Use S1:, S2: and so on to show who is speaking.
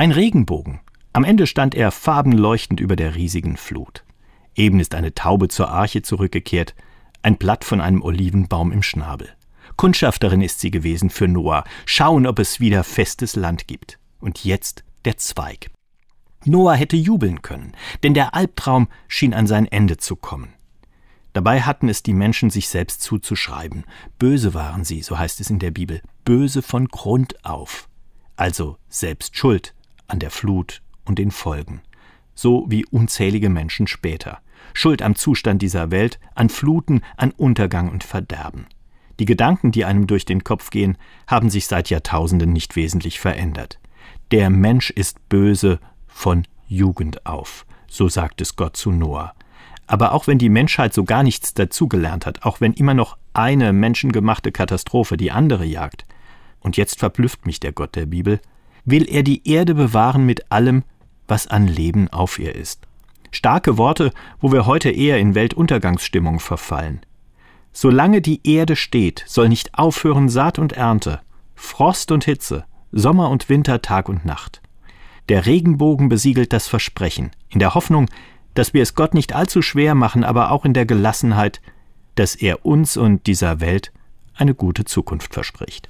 S1: Ein Regenbogen. Am Ende stand er farbenleuchtend über der riesigen Flut. Eben ist eine Taube zur Arche zurückgekehrt, ein Blatt von einem Olivenbaum im Schnabel. Kundschafterin ist sie gewesen für Noah, schauen, ob es wieder festes Land gibt. Und jetzt der Zweig. Noah hätte jubeln können, denn der Albtraum schien an sein Ende zu kommen. Dabei hatten es die Menschen sich selbst zuzuschreiben. Böse waren sie, so heißt es in der Bibel, böse von Grund auf. Also selbst schuld an der Flut und den Folgen. So wie unzählige Menschen später. Schuld am Zustand dieser Welt, an Fluten, an Untergang und Verderben. Die Gedanken, die einem durch den Kopf gehen, haben sich seit Jahrtausenden nicht wesentlich verändert. Der Mensch ist böse von Jugend auf, so sagt es Gott zu Noah. Aber auch wenn die Menschheit so gar nichts dazugelernt hat, auch wenn immer noch eine menschengemachte Katastrophe die andere jagt, und jetzt verblüfft mich der Gott der Bibel, will er die Erde bewahren mit allem, was an Leben auf ihr ist. Starke Worte, wo wir heute eher in Weltuntergangsstimmung verfallen. Solange die Erde steht, soll nicht aufhören Saat und Ernte, Frost und Hitze, Sommer und Winter, Tag und Nacht. Der Regenbogen besiegelt das Versprechen, in der Hoffnung, dass wir es Gott nicht allzu schwer machen, aber auch in der Gelassenheit, dass er uns und dieser Welt eine gute Zukunft verspricht.